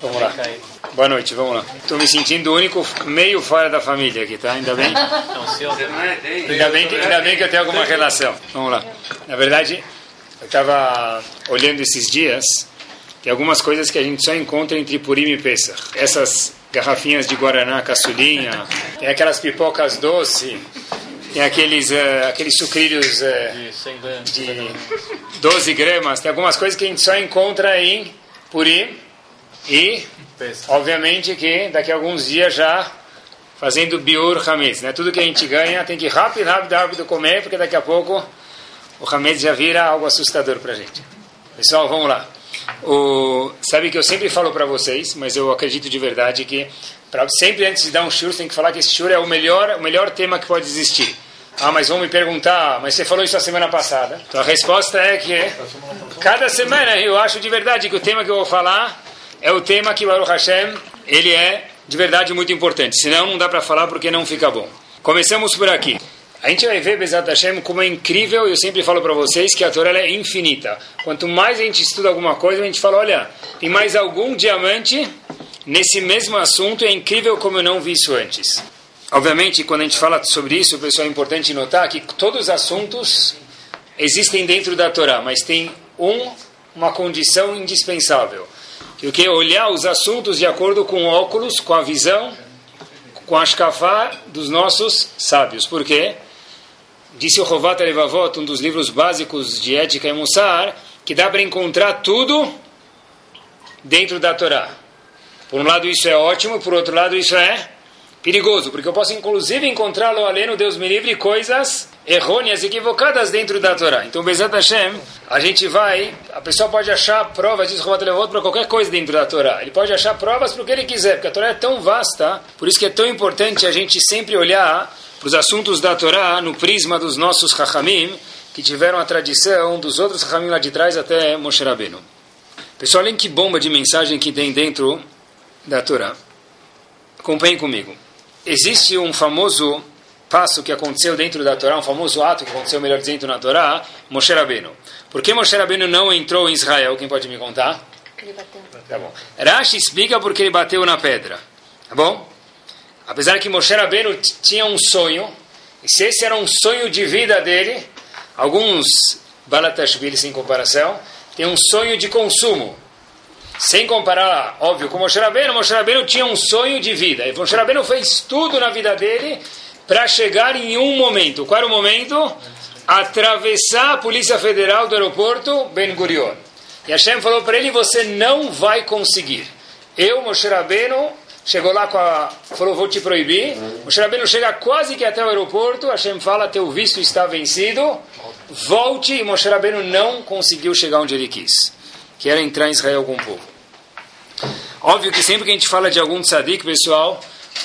Vamos lá. Boa noite, vamos lá. Estou me sentindo o único meio fora da família aqui, tá? Ainda bem. Ainda bem que, ainda bem que eu tenho alguma relação. Vamos lá. Na verdade, eu estava olhando esses dias, tem algumas coisas que a gente só encontra entre Purim e Pesach. Essas garrafinhas de Guaraná, caçulinha, tem aquelas pipocas doce, tem aqueles, uh, aqueles sucrilhos uh, de 12 gramas, tem algumas coisas que a gente só encontra em Purim e, obviamente, que daqui a alguns dias já fazendo biur hametz, né? Tudo que a gente ganha tem que rápido, rápido, rápido comer, porque daqui a pouco o hametz já vira algo assustador para a gente. Pessoal, vamos lá. O, sabe que eu sempre falo para vocês, mas eu acredito de verdade que pra, sempre antes de dar um shur, tem que falar que esse shur é o melhor, o melhor tema que pode existir. Ah, mas vão me perguntar, mas você falou isso a semana passada. Então a resposta é que cada semana eu acho de verdade que o tema que eu vou falar é o tema que Baruch Hashem, ele é de verdade muito importante. Senão não dá para falar porque não fica bom. Começamos por aqui. A gente vai ver Bezat Hashem como é incrível, eu sempre falo para vocês que a Torá é infinita. Quanto mais a gente estuda alguma coisa, a gente fala, olha, tem mais algum diamante nesse mesmo assunto, é incrível como eu não vi isso antes. Obviamente, quando a gente fala sobre isso, pessoal, é importante notar que todos os assuntos existem dentro da Torá, mas tem um, uma condição indispensável que o que olhar os assuntos de acordo com óculos, com a visão, com a escafá dos nossos sábios. Por quê? Disse o Rovat Levavot, um dos livros básicos de ética e Mussar, que dá para encontrar tudo dentro da Torá. Por um lado isso é ótimo, por outro lado isso é perigoso, porque eu posso inclusive encontrá-lo além no Deus me livre coisas errôneas, equivocadas dentro da Torá. Então, Bezat Hashem, a gente vai, a pessoa pode achar provas, diz Robat Levot, para qualquer coisa dentro da Torá. Ele pode achar provas para o que ele quiser, porque a Torá é tão vasta, por isso que é tão importante a gente sempre olhar para os assuntos da Torá no prisma dos nossos Chachamim, que tiveram a tradição dos outros Chachamim lá de trás até Moshe Rabbeinu. Pessoal, olhem que bomba de mensagem que tem dentro da Torá. Acompanhem comigo. Existe um famoso passo que aconteceu dentro da Torá, um famoso ato que aconteceu, melhor dizendo, na Torá, Moshe Rabbeinu. Por que Moshe Rabbeinu não entrou em Israel? Quem pode me contar? Ele bateu. Tá bom. Rashi explica porque ele bateu na pedra. Tá bom? Apesar que Moshe Rabbeinu tinha um sonho, e se esse era um sonho de vida dele, alguns Balatashvili, sem comparação, tem um sonho de consumo. Sem comparar, óbvio, com Moshe Rabbeinu, Moshe Rabbeinu tinha um sonho de vida. E Moshe Rabbeinu fez tudo na vida dele para chegar em um momento. Qual era o momento? Atravessar a Polícia Federal do aeroporto Ben Gurion. E Hashem falou para ele: Você não vai conseguir. Eu, Moshe Rabbeinu, chegou lá com a. falou: Vou te proibir. Moshe Rabbeinu chega quase que até o aeroporto. Hashem fala: Teu visto está vencido. Volte. E Moshe Rabbeinu não conseguiu chegar onde ele quis, que era entrar em Israel com o povo. Óbvio que sempre que a gente fala de algum tzadik, pessoal,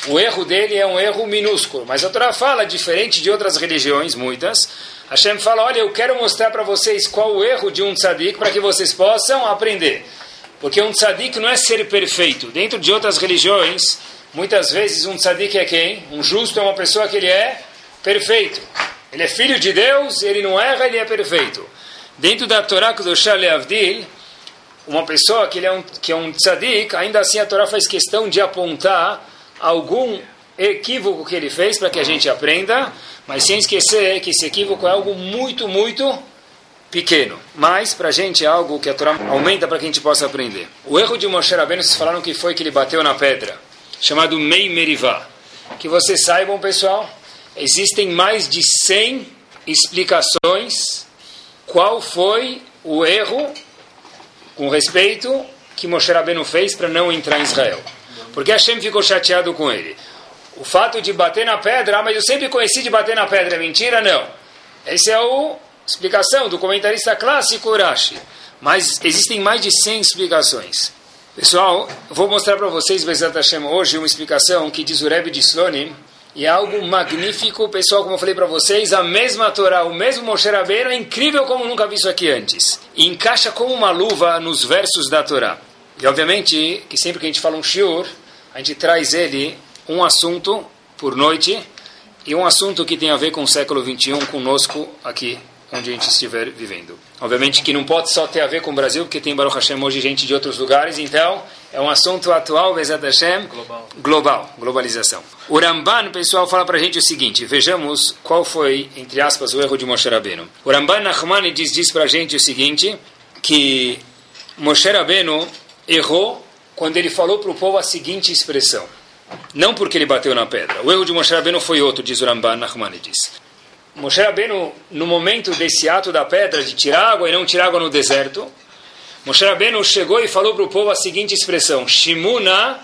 o erro dele é um erro minúsculo, mas a Torá fala, diferente de outras religiões, muitas, Hashem fala, olha, eu quero mostrar para vocês qual o erro de um tzadik para que vocês possam aprender. Porque um tzadik não é ser perfeito. Dentro de outras religiões, muitas vezes um tzadik é quem? Um justo é uma pessoa que ele é perfeito. Ele é filho de Deus, ele não erra, ele é perfeito. Dentro da Torá do Shale Avdil, uma pessoa que, ele é um, que é um tzadik, ainda assim a Torá faz questão de apontar algum equívoco que ele fez para que a gente aprenda, mas sem esquecer que esse equívoco é algo muito, muito pequeno. Mas para a gente é algo que a Torá aumenta para que a gente possa aprender. O erro de Moshe Rabbeinu, vocês falaram que foi que ele bateu na pedra, chamado Mei Merivá. Que vocês saibam, pessoal, existem mais de 100 explicações qual foi o erro com respeito que Moshe Rabbeinu fez para não entrar em Israel. Porque Hashem ficou chateado com ele. O fato de bater na pedra, ah, mas eu sempre conheci de bater na pedra, é mentira? Não. Essa é a explicação do comentarista clássico Urashi. Mas existem mais de 100 explicações. Pessoal, vou mostrar para vocês, Bezat Hashem, hoje uma explicação que diz o Rebbe de Slonim, e é algo magnífico, pessoal, como eu falei para vocês, a mesma Torá, o mesmo Moshe Rabbeinu, é incrível como nunca vi isso aqui antes. E encaixa como uma luva nos versos da Torá. E obviamente que sempre que a gente fala um shiur, a gente traz ele um assunto por noite e um assunto que tem a ver com o século 21 conosco aqui onde a gente estiver vivendo. Obviamente que não pode só ter a ver com o Brasil, porque tem Baruch Hashem hoje gente de outros lugares, então é um assunto atual, Bezat Hashem, global. global, globalização. O Ramban, pessoal, fala para a gente o seguinte, vejamos qual foi, entre aspas, o erro de Moshe Rabbeinu. O Ramban Nachmanides diz para a gente o seguinte, que Moshe Rabbeinu errou quando ele falou para o povo a seguinte expressão. Não porque ele bateu na pedra. O erro de Moshe Rabbeinu foi outro, diz o Ramban Nachmanides. Moshe Rabbeinu, no momento desse ato da pedra, de tirar água e não tirar água no deserto, Moshe Rabbeinu chegou e falou para o povo a seguinte expressão, Shimuna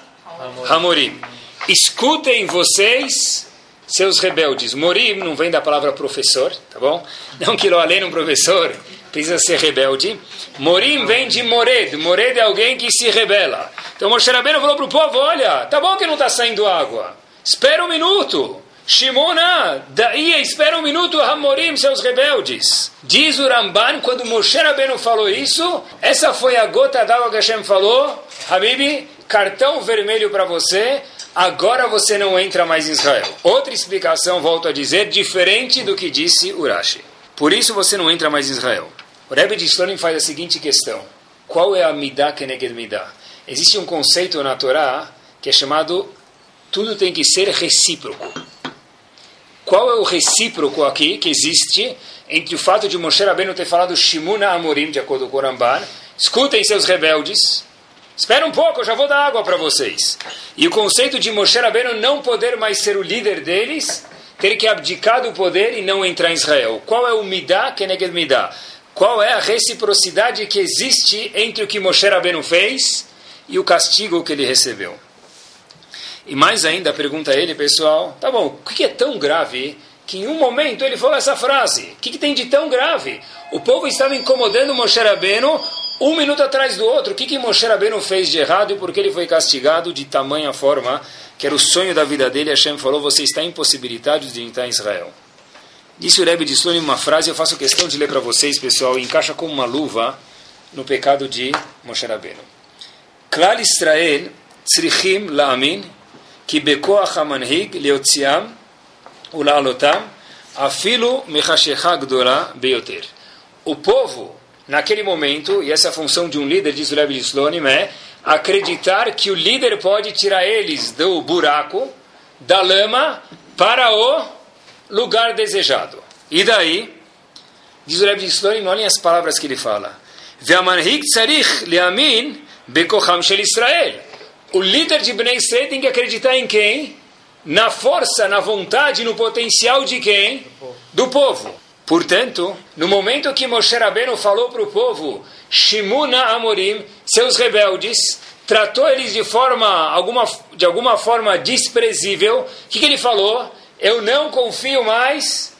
Hamorim. Escutem vocês, seus rebeldes. Morim não vem da palavra professor, tá bom? Não que além um professor precisa ser rebelde. Morim vem de Mored. Mored é alguém que se rebela. Então Moshe Rabbeinu falou para o povo, olha, tá bom que não está saindo água. Espera um minuto. Shimona, daí espera um minuto, Hamorim, seus rebeldes. Diz o Ramban, quando Moshe Rabbeinu falou isso, essa foi a gota d'água que Hashem falou, Habibi, cartão vermelho para você, agora você não entra mais em Israel. Outra explicação, volto a dizer, diferente do que disse Urashi. Por isso você não entra mais em Israel. O Rebbe de Slonim faz a seguinte questão. Qual é a Midah Keneged Midah? Existe um conceito na Torá que é chamado tudo tem que ser recíproco. Qual é o recíproco aqui que existe entre o fato de Moshe Rabbeinu ter falado Shimuna Amorim, de acordo com o Ramban, escutem seus rebeldes, espera um pouco, eu já vou dar água para vocês. E o conceito de Moshe Rabbeinu não poder mais ser o líder deles, ter que abdicar do poder e não entrar em Israel. Qual é o Midah Keneged Midah? Qual é a reciprocidade que existe entre o que Moshe Rabbeinu fez e o castigo que ele recebeu? E mais ainda, pergunta ele, pessoal, tá bom, o que é tão grave que em um momento ele falou essa frase? O que, que tem de tão grave? O povo estava incomodando Moshe Rabbeinu um minuto atrás do outro. O que, que Moshe Rabbeinu fez de errado e por que ele foi castigado de tamanha forma que era o sonho da vida dele? Hashem falou, você está impossibilitado de entrar em Israel. Disse o Rebbe de Slone uma frase, eu faço questão de ler para vocês, pessoal, e encaixa como uma luva no pecado de Moshe Rabbeinu. Klal Israel, tzrichim la'amin, כי בכוח המנהיג להוציאם ולהעלותם אפילו מחשיכה גדולה ביותר. O povo, naquele momento, e essa é a função de um líder, diz o Rebbe de Slonim, é acreditar que o líder pode tirar eles do buraco, da lama, para o lugar desejado. E daí, diz o Rebbe de Slonim, olhem as palavras que ele fala. והמנהיג צריך להאמין בכוחם של ישראל O líder de Bnei Israel tem que acreditar em quem? Na força, na vontade, no potencial de quem? Do povo. Do povo. Portanto, no momento que Moshe Rabbeinu falou para o povo, Shimuna Amorim, seus rebeldes, tratou eles de forma alguma, de alguma forma desprezível, o que, que ele falou? Eu não confio mais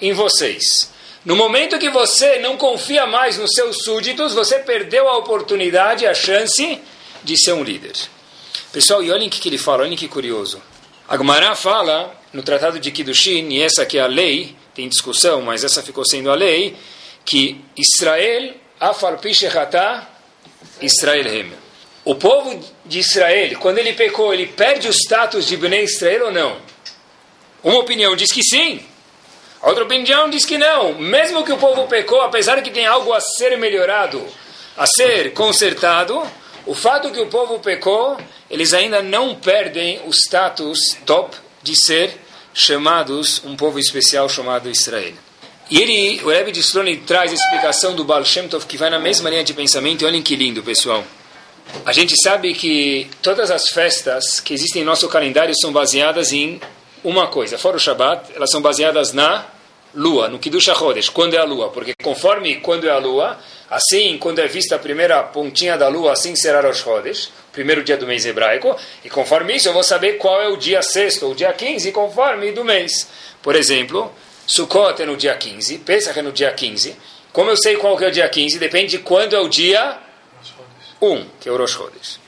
em vocês. No momento que você não confia mais nos seus súditos, você perdeu a oportunidade, a chance de ser um líder. Pessoal, e olhem o que, que ele fala, olhem que curioso. Agmará fala, no Tratado de Kiddushin, e essa que é a lei, tem discussão, mas essa ficou sendo a lei, que Israel, afal pishechatá, Israel hem. O povo de Israel, quando ele pecou, ele perde o status de Bnei Israel ou não? Uma opinião diz que sim. A outra opinião diz que não. Mesmo que o povo pecou, apesar de que tem algo a ser melhorado, a ser consertado, o fato que o povo pecou, eles ainda não perdem o status top de ser chamados um povo especial chamado Israel. E ele, o Rebbe de Slone traz a explicação do Baal Shem Tov que vai na mesma linha de pensamento. E olhem que lindo, pessoal. A gente sabe que todas as festas que existem em nosso calendário são baseadas em uma coisa. Fora o Shabbat, elas são baseadas na lua, no Kiddush HaChodesh, quando é a lua. Porque conforme quando é a lua, Assim, quando é vista a primeira pontinha da lua, assim será Rosh Chodesh, primeiro dia do mês hebraico, e conforme isso eu vou saber qual é o dia sexto ou dia 15, conforme do mês. Por exemplo, Sukkot é no dia 15, Pesach é no dia 15. Como eu sei qual que é o dia 15? Depende de quando é o dia 1, que é o Rosh Chodesh.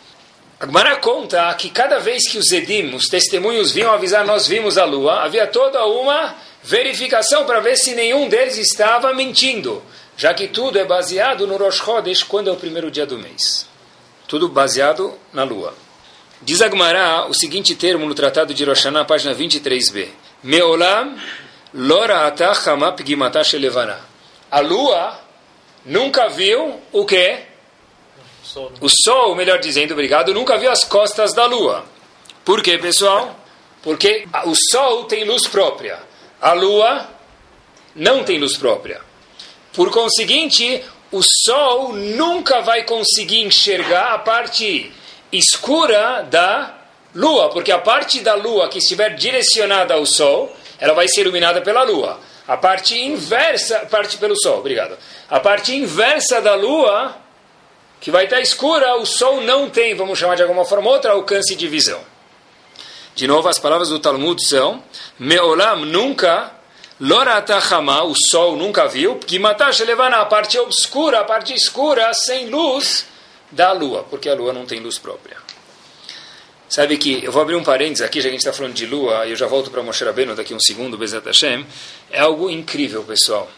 Agmará conta que cada vez que os Edim, os testemunhos, vinham avisar nós vimos a lua, havia toda uma verificação para ver se nenhum deles estava mentindo, já que tudo é baseado no Rosh Chodesh, quando é o primeiro dia do mês. Tudo baseado na lua. Diz Agmará o seguinte termo no Tratado de Rosh Hashanah, página 23b. Meolam lora atach pigimatash elevana. A lua nunca viu o quê? O sol, melhor dizendo, obrigado, nunca viu as costas da lua. Por quê, pessoal? Porque o sol tem luz própria. A lua não tem luz própria. Por conseguinte, o sol nunca vai conseguir enxergar a parte escura da lua, porque a parte da lua que estiver direcionada ao sol, ela vai ser iluminada pela lua. A parte inversa, parte pelo sol, obrigado. A parte inversa da lua, que vai estar escura, o sol não tem, vamos chamar de alguma forma outra, alcance de visão. De novo, as palavras do Talmud são: Meolam nunca, Loratachama, o sol nunca viu, que matash levana a parte obscura, a parte escura, sem luz da lua, porque a lua não tem luz própria. Sabe que, eu vou abrir um parênteses aqui, já que a gente está falando de lua, e eu já volto para Moshe Rabbeinu daqui um segundo, Bezat Hashem. É algo incrível, pessoal.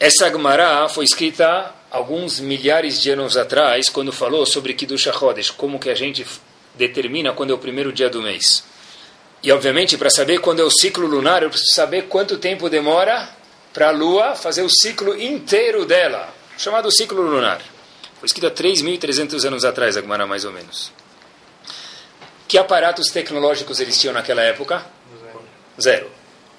Essa Gemara foi escrita alguns milhares de anos atrás, quando falou sobre Kiddush HaChodesh, como que a gente determina quando é o primeiro dia do mês. E, obviamente, para saber quando é o ciclo lunar, eu preciso saber quanto tempo demora para a Lua fazer o ciclo inteiro dela, chamado ciclo lunar. Foi escrito há 3.300 anos atrás, a Gemara, mais ou menos. Que aparatos tecnológicos eles tinham naquela época? Zero.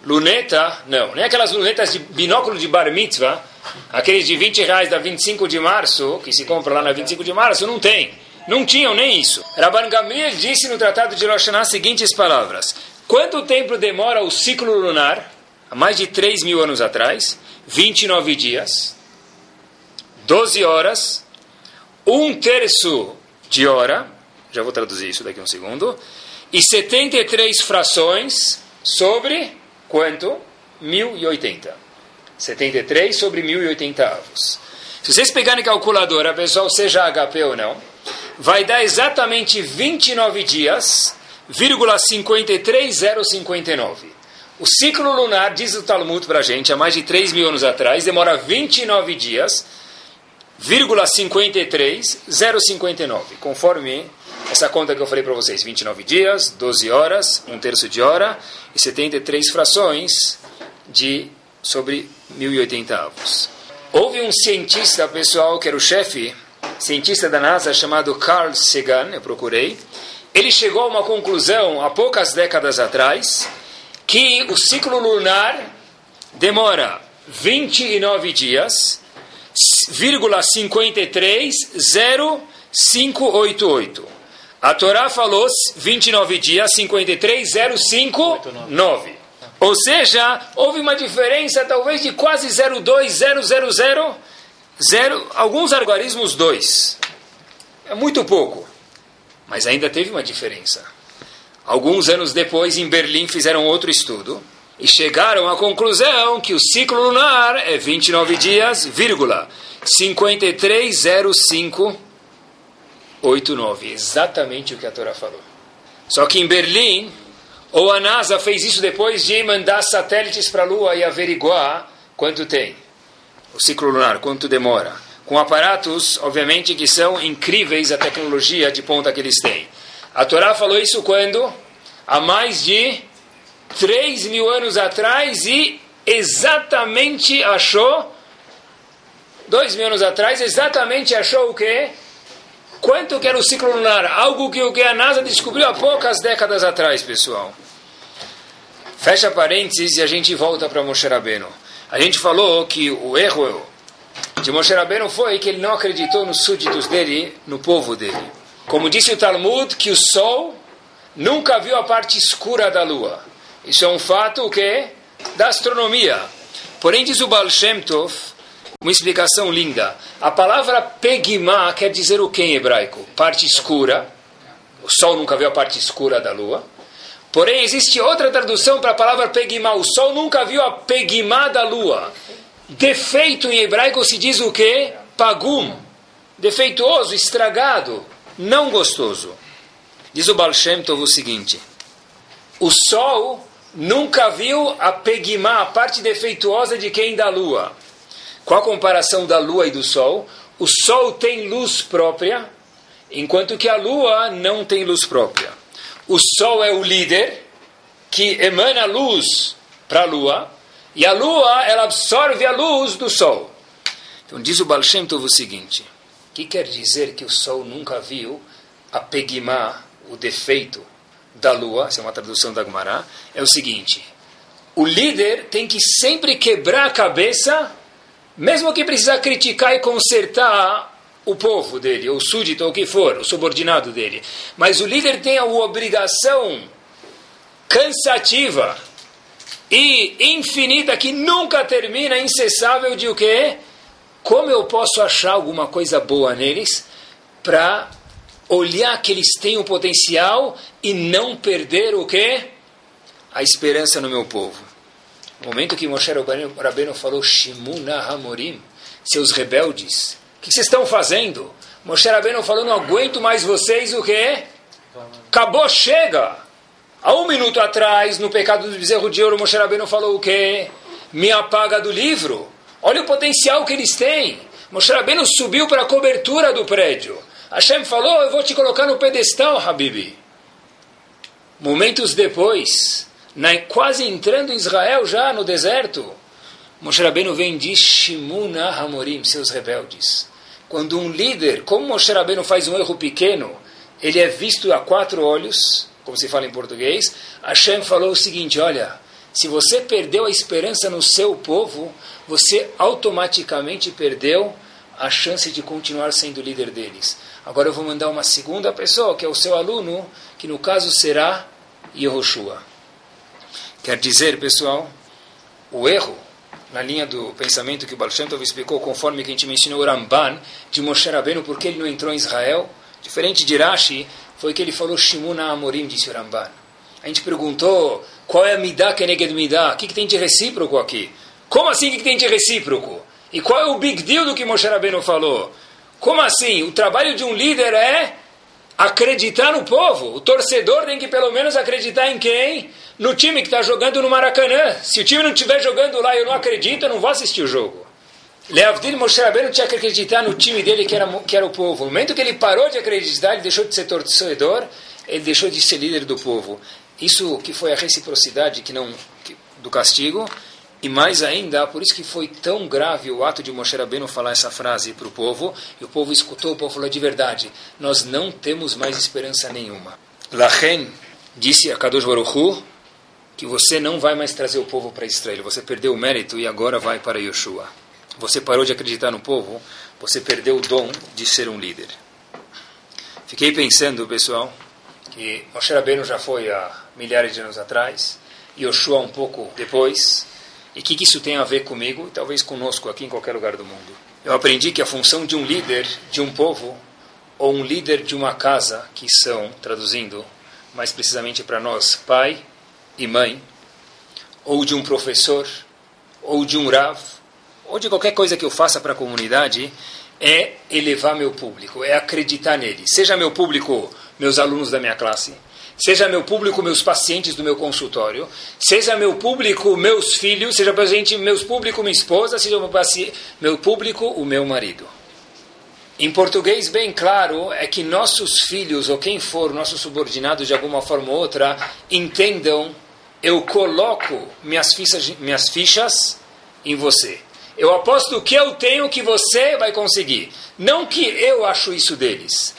Luneta, não. Nem aquelas lunetas de binóculo de bar mitzvah, aqueles de 20 reais da 25 de março, que se compra lá na 25 de março, não tem. Não tinham nem isso. Rabban Gamliel disse no Tratado de Rosh as seguintes palavras. Quanto tempo demora o ciclo lunar? Há mais de 3 mil anos atrás. 29 dias. 12 horas. Um terço de hora já vou traduzir isso daqui a um segundo. E 73 frações sobre quanto? 1080. 73 sobre 1080 avos. Se vocês pegarem calculadora, pessoal, seja HP ou não, vai dar exatamente 29 dias, vírgula 53059. O ciclo lunar, diz o Talmud para a gente, há mais de 3 mil anos atrás, demora 29 dias, vírgula 53, 059, conforme essa conta que eu falei para vocês, 29 dias, 12 horas, um terço de hora e 73 frações de sobre 1080 avos. Houve um cientista, pessoal, que era o chefe, cientista da NASA, chamado Carl Sagan, eu procurei. Ele chegou a uma conclusão há poucas décadas atrás que o ciclo lunar demora 29 dias, vírgula 53, 0588. A Torá falou 29 dias, 53, 05, 9. Ou seja, houve uma diferença talvez de quase 0,2, 000, 0, alguns algarismos 2. É muito pouco. Mas ainda teve uma diferença. Alguns anos depois, em Berlim, fizeram outro estudo e chegaram à conclusão que o ciclo lunar é 29 dias, vírgula, 5305 8, 9. Exatamente o que a Torá falou. Só que em Berlim, ou a NASA fez isso depois de mandar satélites para a Lua e averiguar quanto tem. O ciclo lunar, quanto demora. Com aparatos, obviamente, que são incríveis a tecnologia de ponta que eles têm. A Torá falou isso quando? Há mais de 3 mil anos atrás e exatamente achou, dois mil anos atrás, exatamente achou o quê? Quanto que era o ciclo lunar? Algo que, que a NASA descobriu há poucas décadas atrás, pessoal. Fecha parênteses e a gente volta para Moshe Rabbeinu. A gente falou que o erro de Moshe Rabbeinu foi que ele não acreditou nos súditos dele, no povo dele. Como disse o Talmud, que o sol nunca viu a parte escura da lua. Isso é um fato o quê? Da astronomia. Porém, diz o Baal Shem Tov, uma explicação linda. A palavra pegimá quer dizer o que em hebraico? Parte escura. O sol nunca viu a parte escura da lua. Porém, existe outra tradução para a palavra pegimá. O sol nunca viu a pegimá da lua. Defeito em hebraico se diz o que? Pagum. Defeituoso, estragado. não gostoso. Diz o Baal Shem Tov o seguinte: o sol nunca viu a pegimá, a parte defeituosa de quem da lua. Qual a comparação da lua e do sol? O sol tem luz própria, enquanto que a lua não tem luz própria. O sol é o líder que emana luz para a lua, e a lua ela absorve a luz do sol. Então diz o Baal Shem Tov o seguinte: que quer dizer que o sol nunca viu a pegimá, o defeito da lua, essa é uma tradução da Gemara, é o seguinte: o líder tem que sempre quebrar a cabeça, mesmo que precisar criticar e consertar o povo dele, ou o súdito, ou o que for, o subordinado dele. Mas o líder tem a obrigação cansativa e infinita que nunca termina, incessável de o quê? Como eu posso achar alguma coisa boa neles para olhar que eles têm o potencial e não perder o quê? A esperança no meu povo. No momento que Moshe Rabbeinu falou Shimuna Hamorim, seus rebeldes, o que vocês estão fazendo? Moshe Rabbeinu falou, não aguento mais vocês, o quê? Acabou, chega! Há um minuto atrás, no pecado do bezerro de ouro, Moshe Rabbeinu falou o quê? Me apaga do livro. Olha o potencial que eles têm. Moshe Rabbeinu subiu para a cobertura do prédio. Hashem falou, eu vou te colocar no pedestal, Habibi. Momentos depois, na, quase entrando em Israel já no deserto, Moshe Rabbeinu vem de Shimuna Hamorim, seus rebeldes. Quando um líder, como Moshe Rabbeinu faz um erro pequeno, ele é visto a quatro olhos, como se fala em português, Hashem falou o seguinte, olha, se você perdeu a esperança no seu povo, você automaticamente perdeu a chance de continuar sendo líder deles. Agora eu vou mandar uma segunda pessoa, que é o seu aluno, que no caso será Yehoshua. Quer dizer, pessoal, o erro, na linha do pensamento que o Baal Shem Tov explicou, conforme que a gente mencionou o Ramban, de Moshe Rabbeinu, porque ele não entrou em Israel, diferente de Rashi, foi que ele falou Shimuna Amorim, disse o Ramban. A gente perguntou, qual é a Midah Keneged Midah? O que, que tem de recíproco aqui? Como assim o que, que tem de recíproco? E qual é o big deal do que Moshe Rabbeinu falou? Como assim? O trabalho de um líder é acreditar no povo. O torcedor tem que pelo menos acreditar em quem? No time que está jogando no Maracanã. Se o time não estiver jogando lá e eu não acredito, eu não vou assistir o jogo. Leavdil Moshe Rabbeinu tinha que acreditar no time dele que era, que era o povo. No momento que ele parou de acreditar, ele deixou de ser torcedor, ele deixou de ser líder do povo. Isso que foi a reciprocidade que não, que, do castigo e mais ainda, por isso que foi tão grave o ato de Moshe Rabbeinu falar essa frase para o povo, e o povo escutou, o povo falou de verdade, nós não temos mais esperança nenhuma. Lachen disse a Kadosh Baruch que você não vai mais trazer o povo para Israel, você perdeu o mérito e agora vai para Yoshua. Você parou de acreditar no povo, você perdeu o dom de ser um líder. Fiquei pensando, pessoal, que Moshe Rabbeinu já foi há milhares de anos atrás, Yoshua um pouco depois, e o que, que isso tem a ver comigo e talvez conosco aqui em qualquer lugar do mundo? Eu aprendi que a função de um líder de um povo ou um líder de uma casa, que são, traduzindo mais precisamente para nós, pai e mãe, ou de um professor, ou de um rav, ou de qualquer coisa que eu faça para a comunidade, é elevar meu público, é acreditar nele. Seja meu público, meus alunos da minha classe, seja meu público, meus pacientes do meu consultório, seja meu público, meus filhos, seja presente meus público, minha esposa, seja meu, meu público, o meu marido. Em português, bem claro, é que nossos filhos, ou quem for, nossos subordinados de alguma forma ou outra, entendam, eu coloco minhas fichas, minhas fichas em você. Eu aposto que eu tenho que você vai conseguir. Não que eu acho isso deles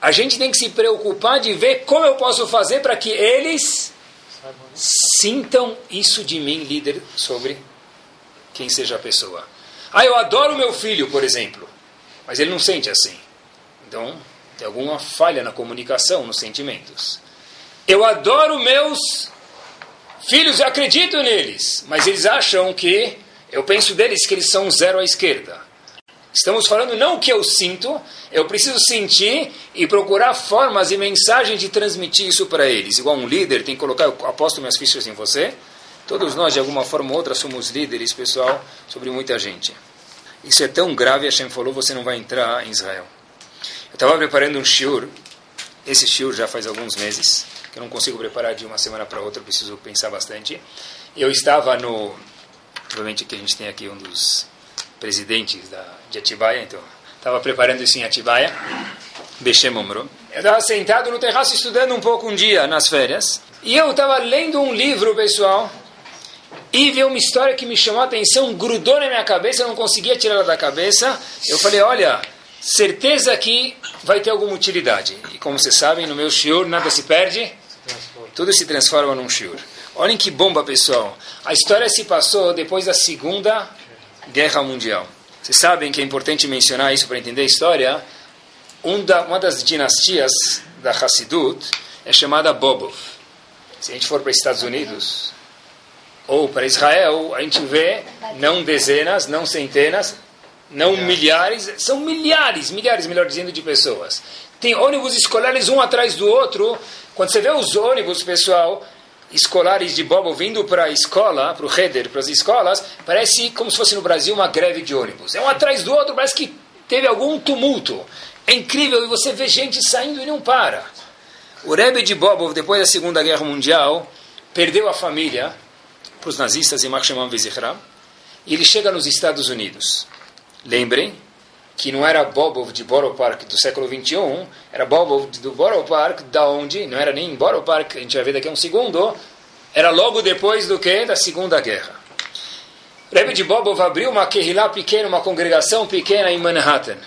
a gente tem que se preocupar de ver como eu posso fazer para que eles sintam isso de mim, líder, sobre quem seja a pessoa. Ah, eu adoro meu filho, por exemplo, mas ele não sente assim. Então, tem alguma falha na comunicação, nos sentimentos. Eu adoro meus filhos, eu acredito neles, mas eles acham que eu penso deles que eles são zero à esquerda. Estamos falando não o que eu sinto, eu preciso sentir e procurar formas e mensagens de transmitir isso para eles. Igual um líder tem que colocar, eu aposto minhas fichas em você. Todos nós, de alguma forma ou outra, somos líderes, pessoal, sobre muita gente. Isso é tão grave, Hashem falou, você não vai entrar em Israel. Eu estava preparando um shiur esse shiur já faz alguns meses, que eu não consigo preparar de uma semana para outra, preciso pensar bastante. Eu estava no... Obviamente que a gente tem aqui um dos presidentes da, de Atibaia, então estava preparando isso em Atibaia, Bechem Eu estava sentado no terraço estudando um pouco um dia, nas férias, e eu estava lendo um livro, pessoal, e vi uma história que me chamou a atenção, grudou na minha cabeça, eu não conseguia tirar ela da cabeça. Eu falei, olha, certeza que vai ter alguma utilidade. E como vocês sabem, no meu shiur nada se perde, tudo se transforma num shiur. Olhem que bomba, pessoal. A história se passou depois da Segunda Guerra Mundial. Vocês sabem que é importante mencionar isso para entender a história. Um da, uma das dinastias da Hassidut é chamada Bobov. Se a gente for para os Estados Unidos ou para Israel, a gente vê não dezenas, não centenas, não milhares, são milhares, milhares, melhor dizendo, de pessoas. Tem ônibus escolares um atrás do outro. Quando você vê os ônibus, pessoal, escolares de Bobo vindo para a escola, para o Heder, para as escolas, parece como se fosse no Brasil uma greve de ônibus. É um atrás do outro, parece que teve algum tumulto. É incrível e você vê gente saindo e não para. O Rebbe de Bobo, depois da Segunda Guerra Mundial, perdeu a família para os nazistas em Machemam Vizichram e ele chega nos Estados Unidos. Lembrem que não era Bobov de Borough Park do século 21, era Bobov do Borough Park, da onde não era nem Borough Park, a gente vai ver daqui a um segundo, era logo depois do que da Segunda Guerra. Rebbe de Bobov abriu uma Kehillah pequena, uma congregação pequena em Manhattan.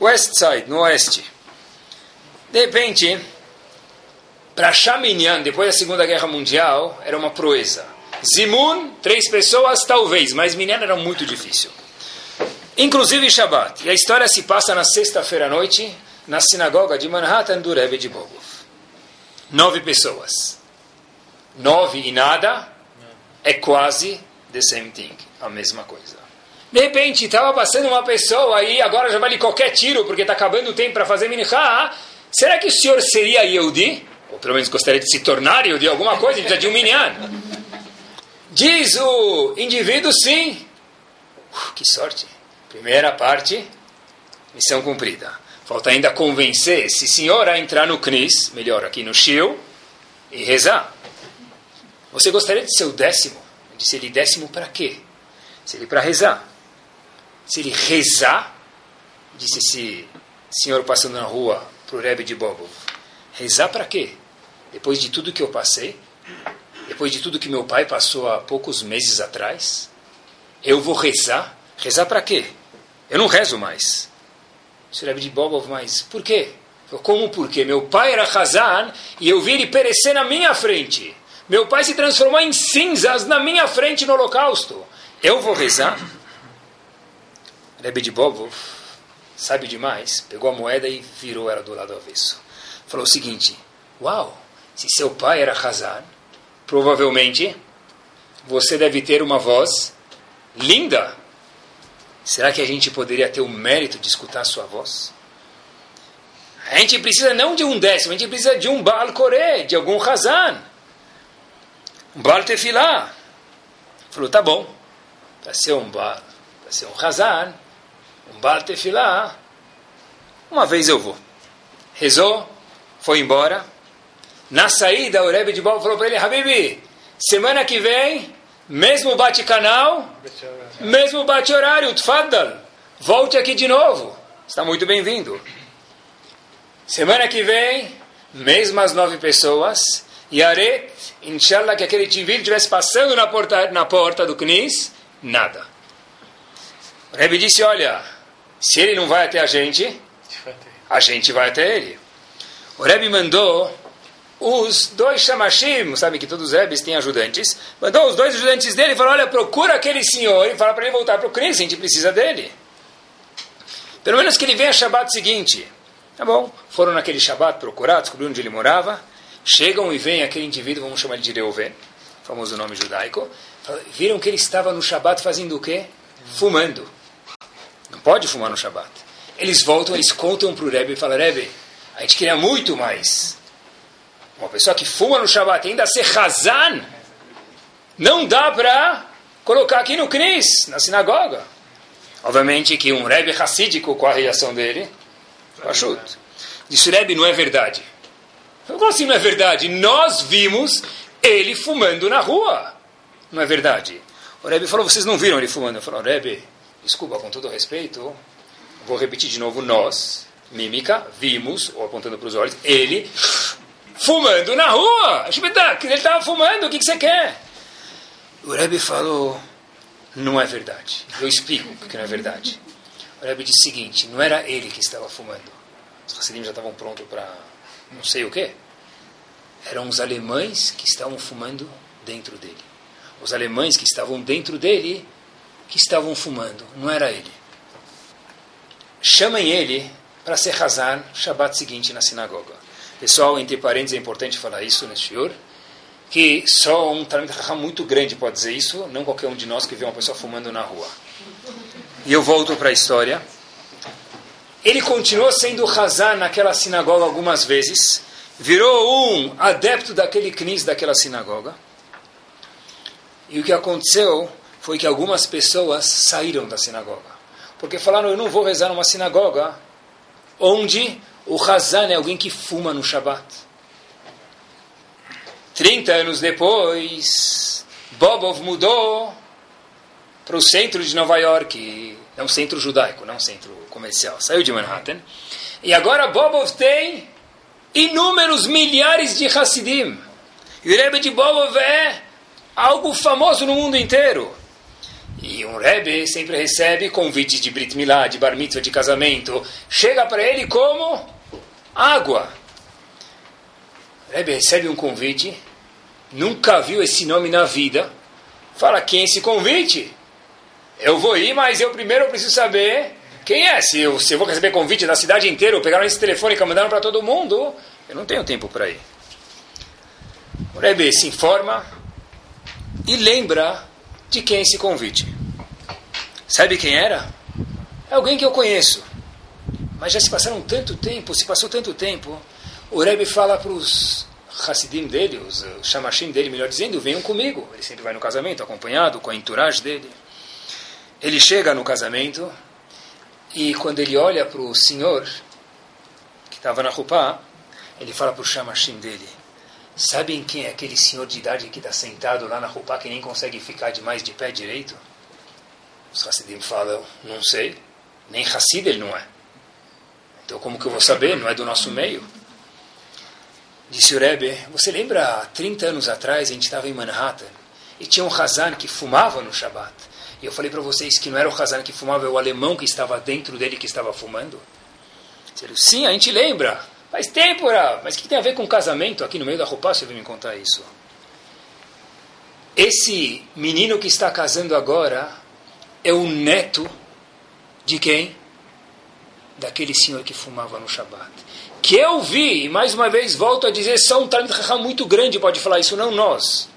West Side, no oeste. De repente, para Chaminyan, depois da Segunda Guerra Mundial, era uma proeza. Zimun, três pessoas, talvez, mas Minyan era muito difícil. Inclusive Shabbat. E a história se passa na sexta-feira à noite, na sinagoga de Manhattan do Rebbe de Bobov. Nove pessoas. Nove e nada é quase the same thing, a mesma coisa. De repente, estava passando uma pessoa aí, agora já vale qualquer tiro, porque está acabando o tempo para fazer minchá. Será que o senhor seria Yehudi? Ou pelo menos gostaria de se tornar Yehudi, alguma coisa, de um minyan. Diz o indivíduo sim. Uf, que sorte. Primeira parte, missão cumprida. Falta ainda convencer esse senhor a entrar no CNIS, melhor aqui no Shio, e rezar. Você gostaria de ser o décimo? Disse ele, décimo para quê? Se ele para rezar. Se ele rezar, disse esse senhor passando na rua para o Rebbe de Bobov, rezar para quê? Depois de tudo que eu passei, depois de tudo que meu pai passou há poucos meses atrás, eu vou rezar? Rezar para quê? Eu não rezo mais. Rebbe de Bobov, mas por quê? Como por quê? Meu pai era Hazan e eu vi ele perecer na minha frente. Meu pai se transformou em cinzas na minha frente no holocausto. Eu vou rezar? Rebbe de Bobov sabe demais, pegou a moeda e virou ela do lado avesso. Falou o seguinte: Uau, se seu pai era Hazan, provavelmente você deve ter uma voz linda Será que a gente poderia ter o mérito de escutar a sua voz? A gente precisa não de um décimo, a gente precisa de um Baal Koré, de algum Hazan. Um Baal Tefilá. Falou, tá bom. Para ser um Baal, para ser um Hazan, um Baal Tefilá, uma vez eu vou. Rezou, foi embora. Na saída, o Rebbe de Baal falou para ele, Habibi, semana que vem mesmo bate-canal, mesmo bate-horário, tfaddal. Volte aqui de novo. Está muito bem-vindo. Semana que vem, mesmas nove pessoas. E Aret, inshallah, que aquele indivíduo estivesse passando na porta, na porta do Knis, nada. O Rebbe disse, olha, se ele não vai até a gente, a gente vai até ele. O Rebbe mandou os dois chamashim, sabe que todos os rebes têm ajudantes, mandou os dois ajudantes dele e falou, olha, procura aquele senhor e fala para ele voltar para o Cristo, a gente precisa dele. Pelo menos que ele venha Shabbat seguinte. Tá bom, foram naquele Shabbat procurar, descobriram onde ele morava, chegam e vem aquele indivíduo, vamos chamar ele de Reuven, famoso nome judaico, viram que ele estava no Shabbat fazendo o quê? Fumando. Não pode fumar no Shabbat. Eles voltam, eles contam para o Rebbe e falam, Rebbe, a gente queria muito mais uma pessoa que fuma no Shabbat ainda ser Hazan, não dá para colocar aqui no Knis, na sinagoga. Obviamente que um Rebbe Hassídico, qual a reação dele? Pachut. Disse Rebbe, não é verdade. Eu falei assim, não é verdade? Nós vimos ele fumando na rua. Não é verdade? O Rebbe falou, vocês não viram ele fumando? Eu falei, Rebbe, desculpa, com todo respeito, vou repetir de novo, nós, mímica, vimos, ou apontando para os olhos, ele fumando na rua. Ele estava fumando, o que, você quer? O Rebbe falou, não é verdade. Eu explico que não é verdade. O Rebbe disse o seguinte, não era ele que estava fumando. Os Hassidim já estavam prontos para não sei o que. Eram os alemães que estavam fumando dentro dele. Os alemães que estavam dentro dele que estavam fumando, não era ele. Chamem ele para ser razar Shabbat seguinte na sinagoga. Pessoal, entre parênteses, é importante falar isso neste senhor, que só um Talmud Raham muito grande pode dizer isso, não qualquer um de nós que vê uma pessoa fumando na rua. E eu volto para a história. Ele continuou sendo Hazan naquela sinagoga algumas vezes, virou um adepto daquele knis daquela sinagoga. E o que aconteceu foi que algumas pessoas saíram da sinagoga. Porque falaram, eu não vou rezar numa sinagoga onde o Hazan é alguém que fuma no Shabat. 30 anos depois, Bobov mudou para o centro de Nova York, é um centro judaico, não um centro comercial. Saiu de Manhattan. E agora Bobov tem inúmeros milhares de Hassidim. E o Rebbe de Bobov é algo famoso no mundo inteiro. E um Rebbe sempre recebe convites de Brit Milá, de Bar Mitzvah, de casamento. Chega para ele como água. Rebbe recebe um convite, nunca viu esse nome na vida. Fala, quem é esse convite? Eu vou ir, mas eu primeiro preciso saber quem é. Se eu, se eu vou receber convite da cidade inteira, ou pegaram esse telefone e mandaram para todo mundo, eu não tenho tempo para ir. O Rebbe se informa e lembra de quem é esse convite. Sabe quem era? É alguém que eu conheço. Mas já se passaram tanto tempo, se passou tanto tempo. O Rebbe fala para os Hassidim dele, os Shamashim dele, melhor dizendo, venham comigo. Ele sempre vai no casamento, acompanhado com a entourage dele. Ele chega no casamento e quando ele olha para o senhor que estava na roupa, ele fala para o Shamashim dele: Sabem quem é aquele senhor de idade que está sentado lá na roupa que nem consegue ficar de mais de pé direito? Os Hassidim falam: Não sei, nem Hassid ele não é. Então como que eu vou saber? Não é do nosso meio. Disse o Rebbe: Você lembra há 30 anos atrás a gente estava em Manhattan e tinha um Hazan que fumava no Shabat? E eu falei para vocês que não era o Hazan que fumava, é o alemão que estava dentro dele que estava fumando. Disseram, sim, a gente lembra. Faz tempo. Mas o que tem a ver com casamento aqui no meio da roupa? Você veio me contar isso. Esse menino que está casando agora é o neto de quem? Daquele senhor que fumava no Shabat. Que eu vi, e mais uma vez volto a dizer, são um talento muito grande, pode falar isso, não nós.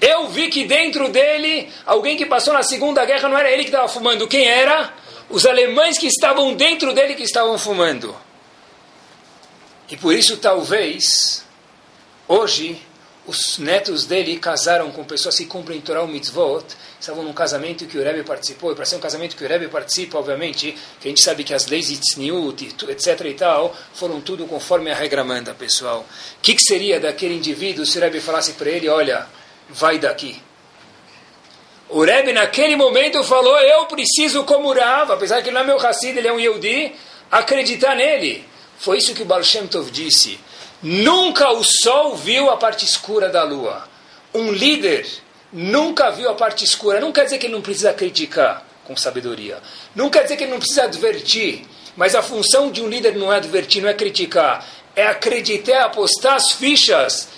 Eu vi que dentro dele, alguém que passou na Segunda Guerra, não era ele que estava fumando. Quem era? Os alemães que estavam dentro dele que estavam fumando. E por isso, talvez, hoje, os netos dele casaram com pessoas que cumprem Torah mitzvot, estavam num casamento que o Rebbe participou, e para ser um casamento que o Rebbe participa, obviamente, que a gente sabe que as leis de tzniut, etc e tal, foram tudo conforme a regra manda, pessoal. O que, que seria daquele indivíduo se o Rebbe falasse para ele, olha, vai daqui. O Rebbe naquele momento falou, eu preciso como Rav, apesar que ele não é meu Hassid, ele é um Yehudi, acreditar nele. Foi isso que o Baal Shem Tov disse. Nunca o sol viu a parte escura da lua. Um líder nunca viu a parte escura. Não quer dizer que ele não precisa criticar com sabedoria. Não quer dizer que ele não precisa advertir. Mas a função de um líder não é advertir, não é criticar. É acreditar, apostar as fichas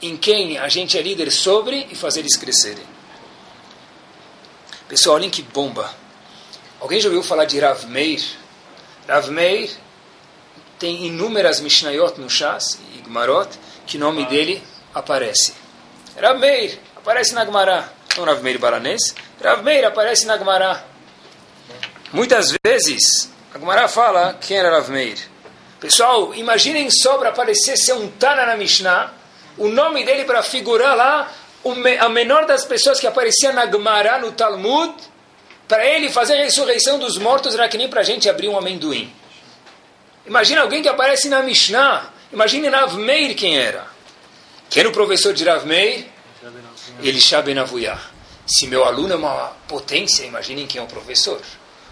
em quem a gente é líder sobre e fazer eles crescerem. Pessoal, olhem que bomba. Alguém já ouviu falar de Rav Meir? Rav Meir tem inúmeras Mishnayot no Shas Gmarot que nome dele aparece. Rav Meir aparece na Gmará. Não Rav Meir baranês. Rav Meir aparece na Gmará. Muitas vezes a Gmará fala quem era Rav Meir. Pessoal, imaginem só para aparecer ser um Tana na Mishnah o nome dele para figurar lá, a menor das pessoas que aparecia na Gemara, no Talmud, para ele fazer a ressurreição dos mortos era que nem para a gente abrir um amendoim. Imagina alguém que aparece na Mishnah. Imagine Rav Meir quem era. Quem era o professor de Rav Meir? Elisha. Se meu aluno é uma potência, imaginem quem é o professor.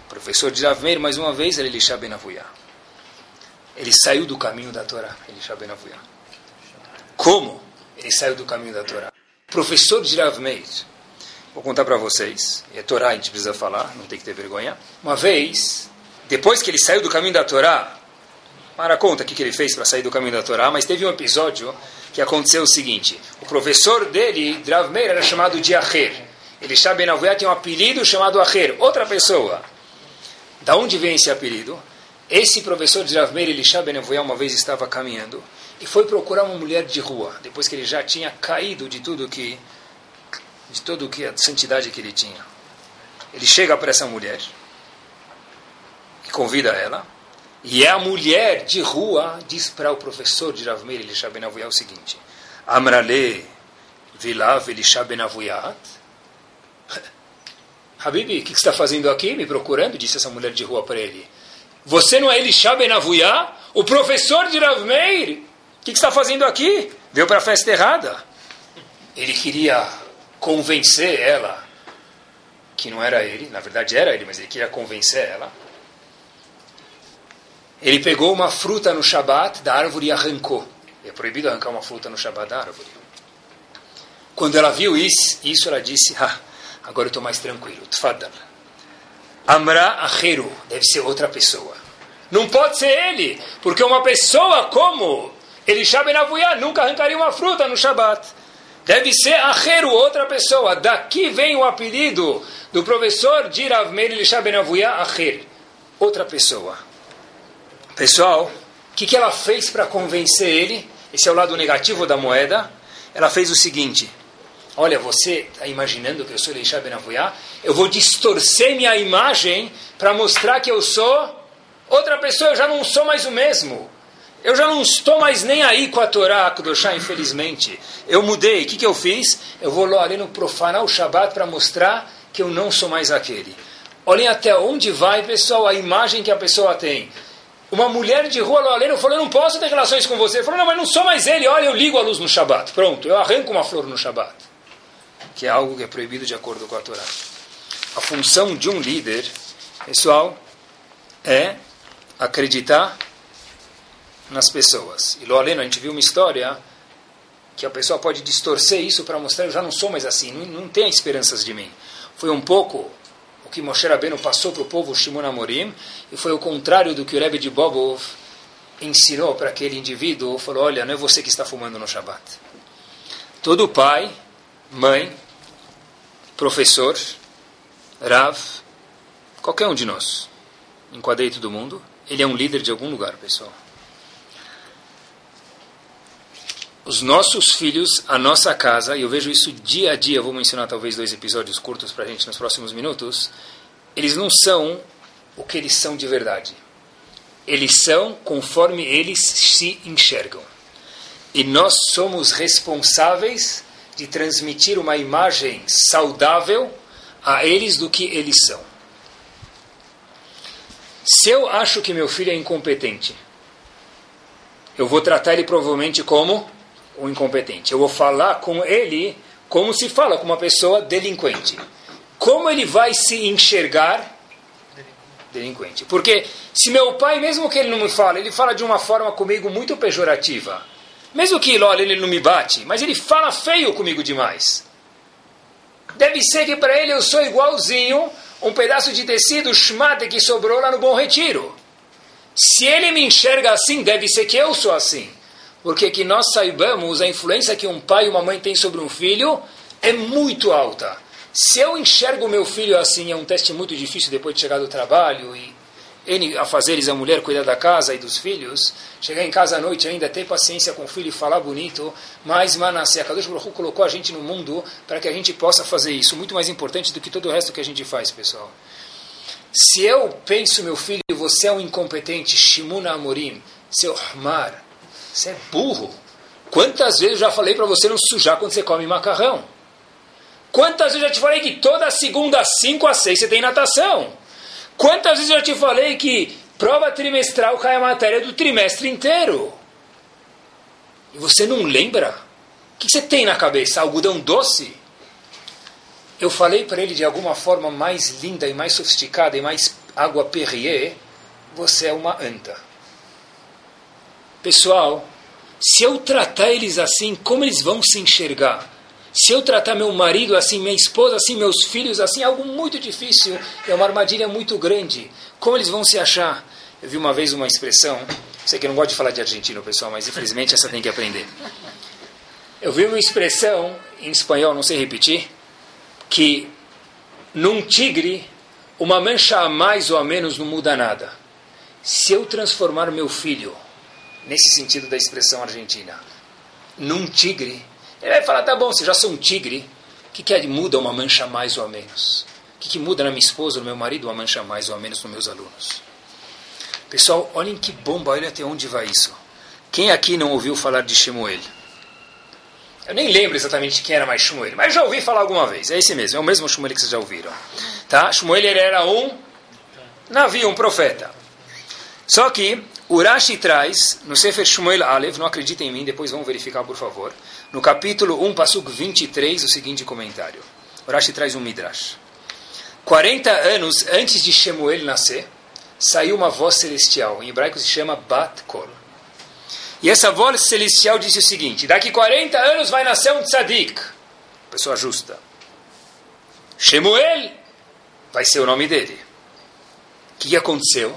O professor de Rav Meir, mais uma vez, era Elisha Benavuyah. Ele saiu do caminho da Torá, Elisha Benavuyah. Como ele saiu do caminho da Torá? Professor de Rav Meir. Vou contar para vocês. É Torá, a gente precisa falar, não tem que ter vergonha. Uma vez, depois que ele saiu do caminho da Torá, para conta o que ele fez para sair do caminho da Torá, mas teve um episódio que aconteceu o seguinte: o professor dele, Rav Meir, era chamado de Acher. Ele Avuya tinha um apelido chamado Acher, outra pessoa. Da onde vem esse apelido? Esse professor de Rav Elisha Ben Avuya, uma vez estava caminhando e foi procurar uma mulher de rua, depois que ele já tinha caído de tudo que de tudo que a santidade que ele tinha. Ele chega para essa mulher e convida ela e a mulher de rua diz para o professor de Rav Meir Elisha Ben o seguinte: Amrale vilav Elisha Ben. Habibi, o que, que está fazendo aqui, me procurando? Disse essa mulher de rua para ele. Você não é Elisha Ben? O professor de Rav Meir? O que, que está fazendo aqui? Veio para a festa errada. Ele queria convencer ela que não era ele, na verdade era ele, mas ele queria convencer ela ele pegou uma fruta no Shabat da árvore e arrancou. É proibido arrancar uma fruta no Shabat da árvore. Quando ela viu isso, isso ela disse, ah, agora eu estou mais tranquilo. Tfadal. Amra Acheru, deve ser outra pessoa. Não pode ser ele, porque uma pessoa como Elisha Ben Avuyah nunca arrancaria uma fruta no Shabat. Deve ser Acheru, outra pessoa. Daqui vem o apelido do professor de Rav Meir Elisha Ben Avuyah, Acher. Outra pessoa. Pessoal, o que, que ela fez para convencer ele? Esse é o lado negativo da moeda. Ela fez o seguinte: Olha, você está imaginando que eu sou Leishá Benavuyá? Eu vou distorcer minha imagem para mostrar que eu sou outra pessoa, eu já não sou mais o mesmo. Eu já não estou mais nem aí com a Torá, Kudoshá, infelizmente. Eu mudei. O que, que eu fiz? Eu vou ali no profanar o Shabat para mostrar que eu não sou mais aquele. Olhem até onde vai, pessoal, a imagem que a pessoa tem uma mulher de rua Loaleno falou, eu não posso ter relações com você. Ele falou, não, mas não sou mais ele. Olha, eu ligo a luz no Shabat. Pronto, eu arranco uma flor no Shabat. Que é algo que é proibido de acordo com a Torá. A função de um líder, pessoal, é acreditar nas pessoas. E Loaleno, a gente viu uma história que a pessoa pode distorcer isso para mostrar, eu já não sou mais assim, não, não tenha esperanças de mim. Foi um pouco que Moshe Rabbeinu passou para o povo Shimon Amorim, e foi o contrário do que o Rebbe de Bobov ensinou para aquele indivíduo, falou, olha, não é você que está fumando no Shabat. Todo pai, mãe, professor, Rav, qualquer um de nós, enquadrei todo mundo, ele é um líder de algum lugar, pessoal. Os nossos filhos, a nossa casa, e eu vejo isso dia a dia, vou mencionar talvez dois episódios curtos para a gente nos próximos minutos, eles não são o que eles são de verdade. Eles são conforme eles se enxergam. E nós somos responsáveis de transmitir uma imagem saudável a eles do que eles são. Se eu acho que meu filho é incompetente, eu vou tratar ele provavelmente como o incompetente. Eu vou falar com ele como se fala com uma pessoa delinquente. Como ele vai se enxergar delinquente? Porque se meu pai, mesmo que ele não me fale, ele fala de uma forma comigo muito pejorativa. Mesmo que olha, ele não me bate, mas ele fala feio comigo demais. Deve ser que para ele eu sou igualzinho um pedaço de tecido schmate que sobrou lá no Bom Retiro. Se ele me enxerga assim, deve ser que eu sou assim. Porque que nós saibamos, a influência que um pai e uma mãe têm sobre um filho é muito alta. Se eu enxergo meu filho assim, é um teste muito difícil depois de chegar do trabalho e ele a fazeres a mulher cuidar da casa e dos filhos, chegar em casa à noite ainda, ter paciência com o filho e falar bonito, mas Manasseh, a Kadosh Baruch colocou a gente no mundo para que a gente possa fazer isso, muito mais importante do que todo o resto que a gente faz, pessoal. Se eu penso, meu filho, você é um incompetente, Shimuna Amorim, seu Ahmar, você é burro. Quantas vezes eu já falei para você não sujar quando você come macarrão? Quantas vezes eu já te falei que toda segunda, às 5 às 6, você tem natação? Quantas vezes eu já te falei que prova trimestral cai a matéria do trimestre inteiro. E você não lembra? O que você tem na cabeça? Algodão doce? Eu falei para ele de alguma forma mais linda e mais sofisticada e mais água Perrier, você é uma anta. Pessoal, se eu tratar eles assim, como eles vão se enxergar? Se eu tratar meu marido assim, minha esposa assim, meus filhos assim, é algo muito difícil, é uma armadilha muito grande. Como eles vão se achar? Eu vi uma vez uma expressão, sei que eu não gosto de falar de argentino, pessoal, mas infelizmente essa tem que aprender. Eu vi uma expressão em espanhol, não sei repetir, que num tigre, uma mancha a mais ou a menos não muda nada. Se eu transformar meu filho, nesse sentido da expressão argentina, num tigre, ele vai falar: tá bom, você já sou um tigre, o que, que muda uma mancha mais ou a menos? O que, que muda na minha esposa, no meu marido, uma mancha mais ou a menos nos meus alunos? Pessoal, olhem que bomba, olha até onde vai isso. Quem aqui não ouviu falar de Shemuel? Eu nem lembro exatamente quem era mais Shmuel, mas já ouvi falar alguma vez. É esse mesmo, é o mesmo Shmuel que vocês já ouviram. Tá? Shmuel era um navio, um profeta. Só que Urashi traz, no Sefer Shmuel Alev, não acreditem em mim, depois vão verificar por favor, no capítulo 1, Pasuk 23, o seguinte comentário. Urashi traz um Midrash. 40 anos antes de Shemuel nascer, saiu uma voz celestial, em hebraico se chama Bat Kol. E essa voz celestial disse o seguinte: daqui 40 anos vai nascer um tzadik, pessoa justa. Shemuel vai ser o nome dele. O que aconteceu?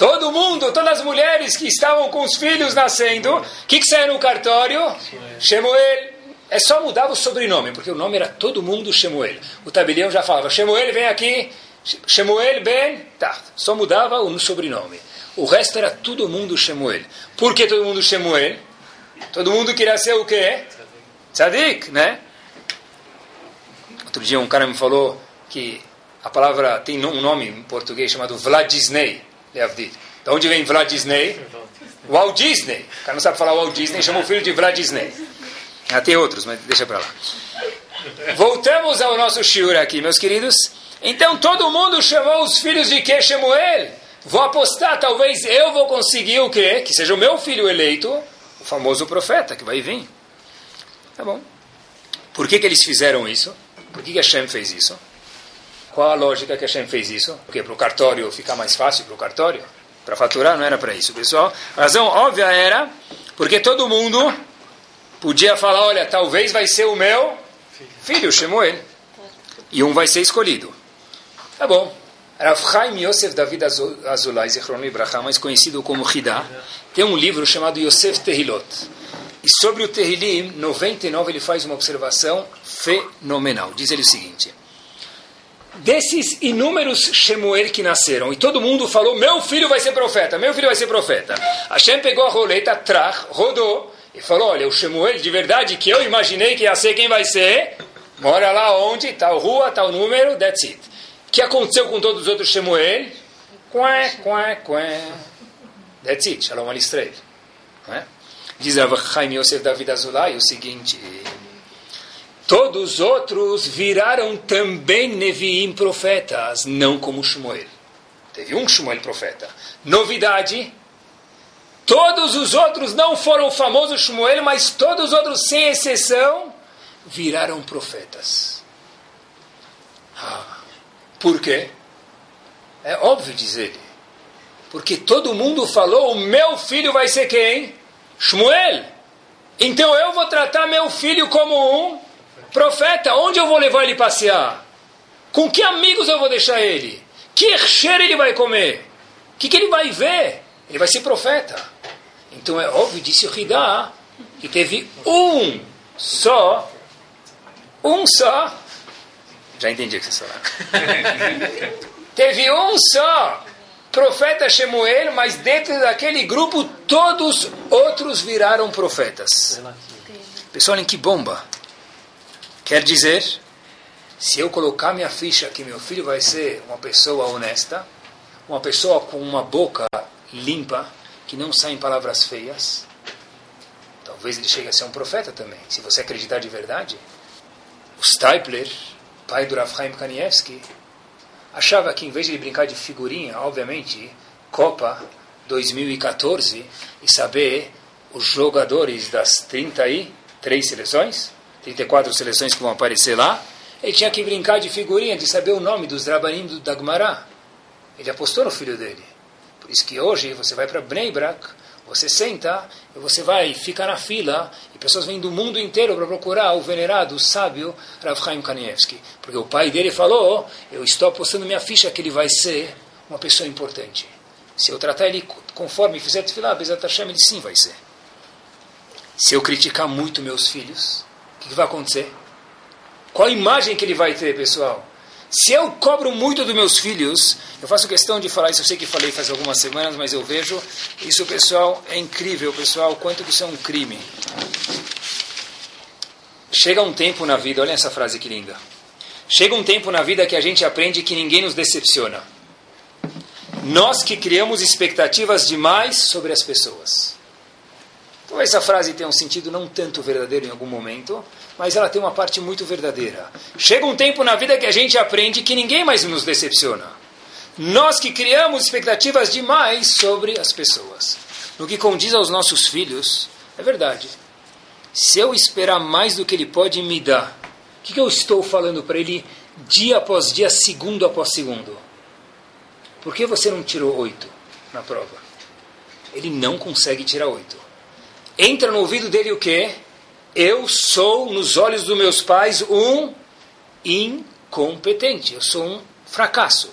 Todo mundo, todas as mulheres que estavam com os filhos nascendo, o que, que saiu no cartório? Shemuel. É só mudava o sobrenome, porque o nome era todo mundo Shemuel. O tabelião já falava: Shemuel, vem aqui. Shemuel ben. Tá, só mudava o sobrenome. O resto era todo mundo Shemuel. Por que todo mundo Shemuel? Todo mundo queria ser o quê? Tzadik, né? Outro dia um cara me falou que a palavra tem um nome em português chamado Vlad Disney. De onde vem Vlad Disney? Walt Disney. O cara não sabe falar Walt Disney, chama o filho de Vlad Disney. Ah, tem outros, mas deixa para lá. Voltamos ao nosso shiur aqui, meus queridos. Então todo mundo chamou os filhos de que Shemuel? Vou apostar, talvez eu vou conseguir o quê? Que seja o meu filho eleito, o famoso profeta que vai vir. Tá bom. Por que, que eles fizeram isso? Por que, que Hashem fez isso? Qual a lógica que Hashem fez isso? Porque para o cartório ficar mais fácil para o cartório? Para faturar não era para isso, pessoal. A razão óbvia era porque todo mundo podia falar, olha, talvez vai ser o meu filho, Shemuel. E um vai ser escolhido. Tá bom. Rav Chaim Yosef David Azulay, Zichron Ibrahim, mais conhecido como Hida, tem um livro chamado Yosef Tehilot. E sobre o Tehilim 99 ele faz uma observação fenomenal. Diz ele o seguinte: Desses inúmeros Shemuel que nasceram, e todo mundo falou: Meu filho vai ser profeta, meu filho vai ser profeta. Hashem pegou a roleta, trach, rodou, e falou: Olha, o Shemuel de verdade que eu imaginei que ia ser quem vai ser, mora lá onde, tal rua, tal número, that's it. O que aconteceu com todos os outros Shemuel? Qué, qué, qué. That's it, Shalom Alistrei. É? Diz Rav Chaim Yosef David Azulay o seguinte: Todos os outros viraram também Neviim profetas, não como Shmuel. Teve um Shmuel profeta. Novidade: todos os outros não foram o famoso Shmuel, mas todos os outros, sem exceção, viraram profetas. Ah. Por quê? É óbvio, diz ele. Porque todo mundo falou: o meu filho vai ser quem? Shmuel. Então eu vou tratar meu filho como um profeta. Onde eu vou levar ele passear? Com que amigos eu vou deixar ele? Que cheiro ele vai comer? O que, que ele vai ver? Ele vai ser profeta. Então é óbvio, disse o Hidá, que teve um só, um só já entendi o que você falaram. Teve um só profeta Shemuel, mas dentro daquele grupo todos outros viraram profetas. Pessoal, olhem que bomba. Quer dizer, se eu colocar minha ficha que meu filho vai ser uma pessoa honesta, uma pessoa com uma boca limpa, que não saem palavras feias, talvez ele chegue a ser um profeta também, se você acreditar de verdade. O Stipler, pai do Rav Chaim Kanievski, achava que em vez de ele brincar de figurinha, obviamente, Copa 2014 e saber os jogadores das 33 seleções, 34 seleções que vão aparecer lá, ele tinha que brincar de figurinha, de saber o nome dos Drabanim do Dagmará. Ele apostou no filho dele. Por isso que hoje você vai para Bnei Brak, você senta você vai ficar na fila e pessoas vêm do mundo inteiro para procurar o venerado, o sábio Rav Chaim Kanievski. Porque o pai dele falou, eu estou apostando minha ficha que ele vai ser uma pessoa importante. Se eu tratar ele conforme fizer tefilá, Bezat ele sim vai ser. Se eu criticar muito meus filhos, o que, vai acontecer? Qual a imagem que ele vai ter, pessoal? Se eu cobro muito dos meus filhos, eu faço questão de falar isso, eu sei que falei faz algumas semanas, mas eu vejo isso, pessoal, é incrível, pessoal, quanto que isso é um crime. Chega um tempo na vida, olha essa frase que linda. Chega um tempo na vida que a gente aprende que ninguém nos decepciona. Nós que criamos expectativas demais sobre as pessoas. Então essa frase tem um sentido não tanto verdadeiro em algum momento, mas ela tem uma parte muito verdadeira. Chega um tempo na vida que a gente aprende que ninguém mais nos decepciona. Nós que criamos expectativas demais sobre as pessoas. No que condiz aos nossos filhos, é verdade. Se eu esperar mais do que ele pode me dar, o que, que eu estou falando para ele dia após dia, segundo após segundo? Por que você não tirou oito na prova? Ele não consegue tirar oito entra no ouvido dele o quê? Eu sou, nos olhos dos meus pais, um incompetente. Eu sou um fracasso.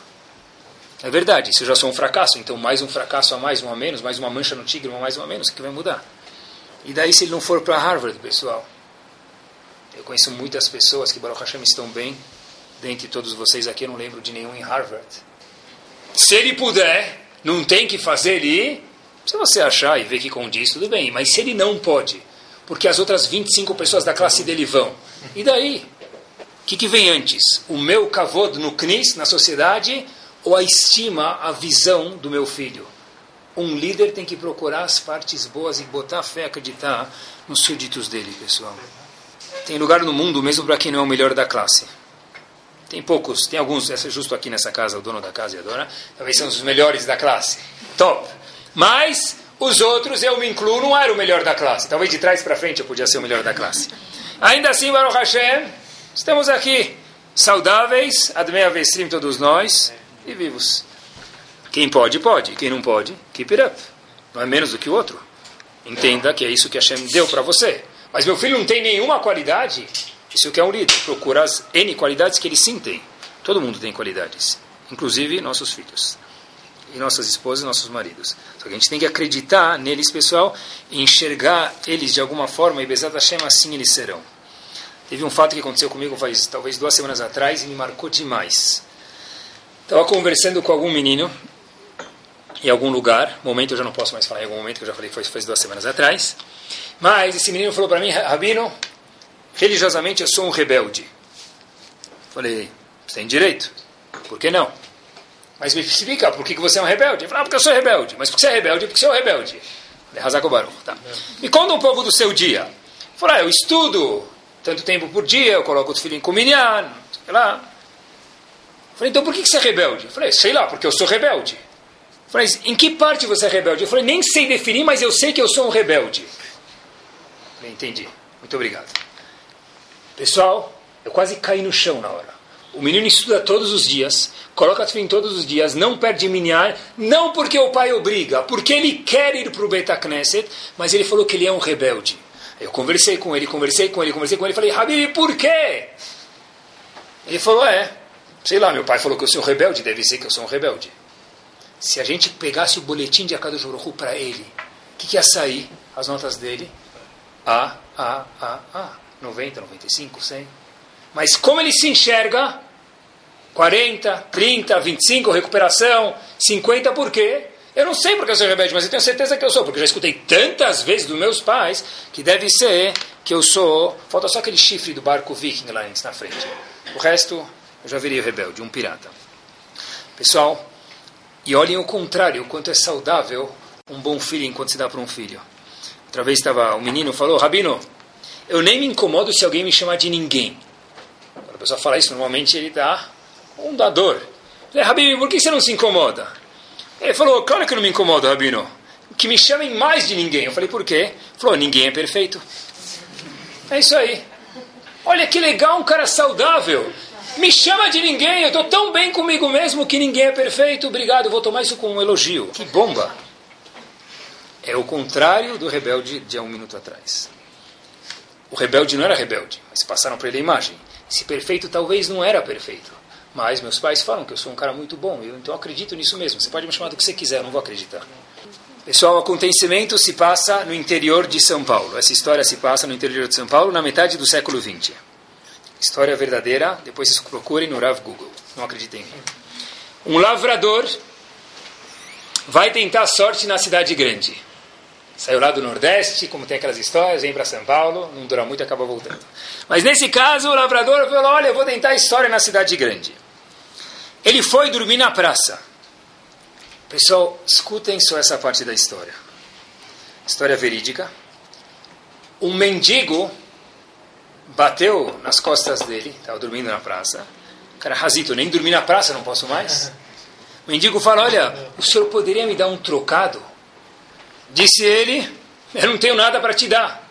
É verdade, se eu já sou um fracasso, então mais um fracasso a mais, um a menos, mais uma mancha no tigre, uma mais, uma a menos, o que vai mudar? E daí se ele não for para Harvard, pessoal? Eu conheço muitas pessoas que, Baruch Hashem, estão bem. Dentre todos vocês aqui, eu não lembro de nenhum em Harvard. Se ele puder, não tem que fazer ele ir, se você achar e ver que condiz, tudo bem. Mas se ele não pode, porque as outras 25 pessoas da classe dele vão, e daí? O que, que vem antes? O meu kavod no knis, na sociedade, ou a estima, a visão do meu filho? Um líder tem que procurar as partes boas e botar fé, acreditar nos súditos dele, pessoal. Tem lugar no mundo mesmo para quem não é o melhor da classe. Tem poucos, tem alguns, essa é justo aqui nessa casa, o dono da casa e a dona, talvez são os melhores da classe. Top! Mas os outros, eu me incluo, não era o melhor da classe. Talvez de trás para frente eu podia ser o melhor da classe. Ainda assim, Baruch Hashem, estamos aqui, saudáveis, Admei Avestrim todos nós, e vivos. Quem pode, pode. Quem não pode, keep it up. Não é menos do que o outro. Entenda que é isso que Hashem deu para você. Mas meu filho não tem nenhuma qualidade. Isso que é um líder. Procura as N qualidades que ele sim tem. Todo mundo tem qualidades. Inclusive nossos filhos e nossas esposas e nossos maridos. Só que a gente tem que acreditar neles, pessoal, e enxergar eles de alguma forma, e Bezat Hashem assim eles serão. Teve um fato que aconteceu comigo faz talvez duas semanas atrás e me marcou demais. Estava conversando com algum menino em algum lugar, momento eu já não posso mais falar em algum momento, que eu já falei foi faz duas semanas atrás, mas esse menino falou para mim, Rabino, religiosamente eu sou um rebelde. Falei, você tem direito, por que não? Mas me explica, por que você é um rebelde? Ele falou, ah, porque eu sou rebelde. Mas por que você é rebelde? Porque você é um rebelde. Baruch, tá. Me conta um pouco do seu dia. Falou, ah, eu estudo tanto tempo por dia, eu coloco os filhos em comunhão, sei lá. Falei, então por que você é rebelde? Eu falei, sei lá, porque eu sou rebelde. Eu falei, em que parte você é rebelde? Eu falei, nem sei definir, mas eu sei que eu sou um rebelde. Eu falei, entendi. Muito obrigado. Pessoal, eu quase caí no chão na hora. O menino estuda todos os dias, coloca fim todos os dias, não perde minhar, não porque o pai obriga, porque ele quer ir para o Beta Knesset, mas ele falou que ele é um rebelde. Eu conversei com ele, conversei com ele, conversei com ele, falei, Habib, por quê? Ele falou, é, sei lá, meu pai falou que eu sou um rebelde, deve ser que eu sou um rebelde. Se a gente pegasse o boletim de Akadosh Baruch para ele, o que, que ia sair? As notas dele? A, A, A, A. 90, 95, 100. Mas como ele se enxerga, 40, 30, 25, recuperação, 50, por quê? Eu não sei porque eu sou rebelde, mas eu tenho certeza que eu sou, porque eu já escutei tantas vezes dos meus pais que deve ser que eu sou. Falta só aquele chifre do barco viking lá na frente. O resto, eu já viria rebelde, um pirata. Pessoal, e olhem o contrário, o quanto é saudável um bom filho enquanto se dá para um filho. Outra vez estava um menino falou, Rabino, eu nem me incomodo se alguém me chamar de ninguém. Quando a pessoa fala isso, normalmente ele dá um dador. Falei, Habib, por que você não se incomoda? Ele falou, claro que não me incomoda, Rabino. Que me chamem mais de ninguém. Eu falei, por quê? Ele falou, ninguém é perfeito. É isso aí. Olha que legal, um cara saudável. Me chama de ninguém, eu estou tão bem comigo mesmo que ninguém é perfeito. Obrigado, vou tomar isso como um elogio. Que bomba! É o contrário do rebelde de há um minuto atrás. O rebelde não era rebelde, mas passaram para ele a imagem. Esse perfeito talvez não era perfeito. Mas meus pais falam que eu sou um cara muito bom, eu então acredito nisso mesmo. Você pode me chamar do que você quiser, eu não vou acreditar. Pessoal, o acontecimento se passa no interior de São Paulo. Essa história se passa no interior de São Paulo na metade do século XX. História verdadeira, depois vocês procurem no Rav Google. Não acreditem em mim. Um lavrador vai tentar sorte na cidade grande. Saiu lá do Nordeste, como tem aquelas histórias, vem para São Paulo, não dura muito acaba voltando. Mas nesse caso, o lavrador falou: Olha, eu vou tentar história na cidade grande. Ele foi dormir na praça. Pessoal, escutem só essa parte da história. História verídica. Um mendigo bateu nas costas dele, estava dormindo na praça. Cara, Razito, nem dormir na praça não posso mais. O mendigo fala: Olha, o senhor poderia me dar um trocado? Disse ele: Eu não tenho nada para te dar.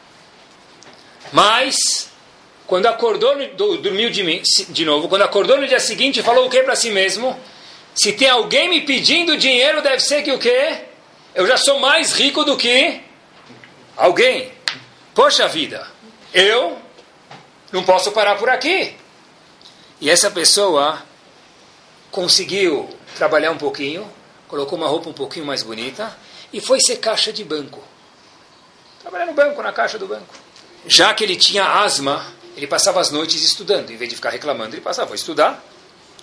Mas, quando acordou, dormiu de, de novo. Quando acordou no dia seguinte, falou o que para si mesmo? Se tem alguém me pedindo dinheiro, deve ser que o quê? Eu já sou mais rico do que alguém. Poxa vida, eu não posso parar por aqui. E essa pessoa conseguiu trabalhar um pouquinho, colocou uma roupa um pouquinho mais bonita e foi ser caixa de banco. Trabalhar no banco, na caixa do banco. Já que ele tinha asma, ele passava as noites estudando. Em vez de ficar reclamando, ele passava a estudar.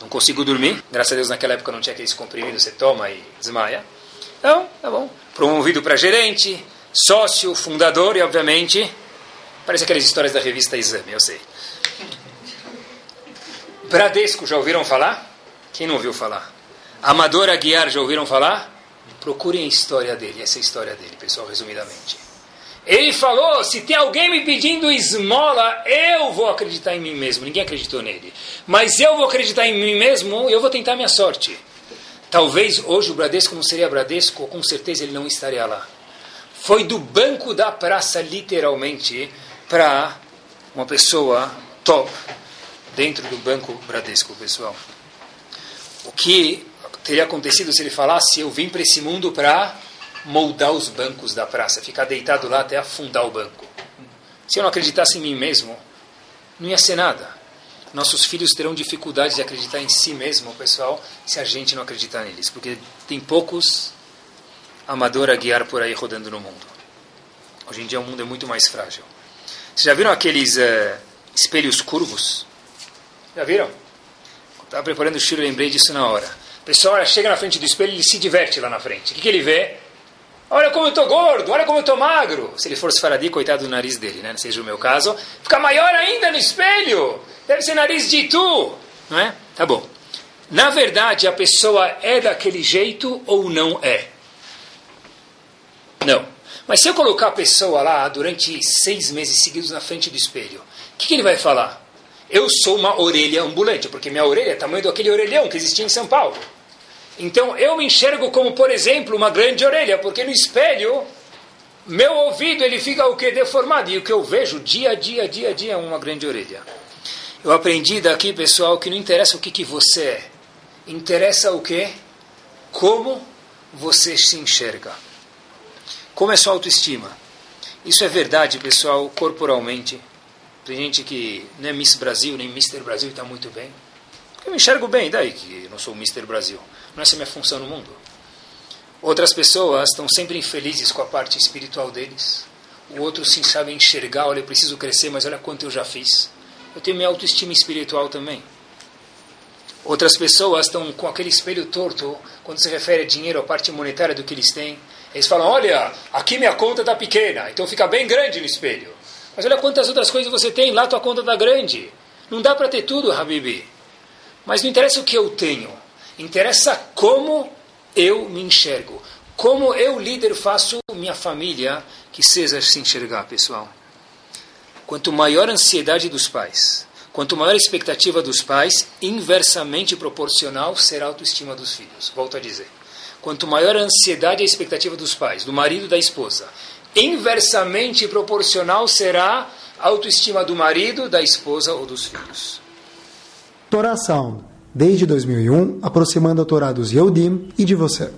Não consigo dormir. Graças a Deus, naquela época não tinha aqueles comprimidos, você toma e desmaia. Então, tá bom. Promovido para gerente, sócio, fundador e, obviamente, Parece aquelas histórias da revista Exame, eu sei. Bradesco, já ouviram falar? Quem não ouviu falar? Amador Aguiar, já ouviram falar? Procurem a história dele, essa é a história dele, pessoal, resumidamente. Ele falou: se tem alguém me pedindo esmola, eu vou acreditar em mim mesmo. Ninguém acreditou nele. Mas eu vou acreditar em mim mesmo e eu vou tentar minha sorte. Talvez hoje o Bradesco não seria Bradesco, com certeza ele não estaria lá. Foi do banco da praça, literalmente, para uma pessoa top dentro do Banco Bradesco, pessoal. O que teria acontecido se ele falasse: Eu vim para esse mundo para moldar os bancos da praça, ficar deitado lá até afundar o banco. Se eu não acreditasse em mim mesmo, não ia ser nada. Nossos filhos terão dificuldade de acreditar em si mesmo, pessoal, se a gente não acreditar neles, porque tem poucos amadores a guiar por aí rodando no mundo. Hoje em dia o mundo é muito mais frágil. Vocês já viram aqueles uh, espelhos curvos? Já viram? Estava preparando o estilo, lembrei disso na hora. O pessoal chega na frente do espelho e se diverte lá na frente. O que, que ele vê? Olha como eu estou gordo, olha como eu estou magro. Se ele for faradi, coitado do nariz dele, né? não seja o meu caso. Fica maior ainda no espelho. Deve ser nariz de tu. Não é? Tá bom. Na verdade, a pessoa é daquele jeito ou não é? Não. Mas se eu colocar a pessoa lá durante seis meses seguidos na frente do espelho, o que, que ele vai falar? Eu sou uma orelha ambulante, porque minha orelha é tamanho daquele orelhão que existia em São Paulo. Então eu me enxergo como, por exemplo, uma grande orelha, porque no espelho meu ouvido ele fica o que deformado e o que eu vejo dia a dia, dia a dia é uma grande orelha. Eu aprendi daqui, pessoal, que não interessa o que, que você é, interessa o que, como você se enxerga. Como é sua autoestima? Isso é verdade, pessoal, corporalmente. Tem gente que não é Miss Brasil, nem Mr. Brasil e está muito bem. Eu me enxergo bem, daí que eu não sou Mr. Brasil. Não é essa a minha função no mundo. Outras pessoas estão sempre infelizes com a parte espiritual deles. O outro sim sabe enxergar, olha, eu preciso crescer, mas olha quanto eu já fiz. Eu tenho minha autoestima espiritual também. Outras pessoas estão com aquele espelho torto quando se refere a dinheiro, a parte monetária do que eles têm. Eles falam: olha, aqui minha conta está pequena, então fica bem grande no espelho. Mas olha quantas outras coisas você tem, lá tua conta está grande. Não dá para ter tudo, Habibi. Mas não interessa o que eu tenho, interessa como eu me enxergo. Como eu, líder, faço minha família que seja se enxergar, pessoal. Quanto maior a ansiedade dos pais, quanto maior a expectativa dos pais, inversamente proporcional será a autoestima dos filhos. Volto a dizer. quanto maior a ansiedade e a expectativa dos pais, do marido e da esposa, inversamente proporcional será a autoestima do marido, da esposa ou dos filhos. Torá Sound, desde 2001, aproximando a Torá dos Yehudim e de você.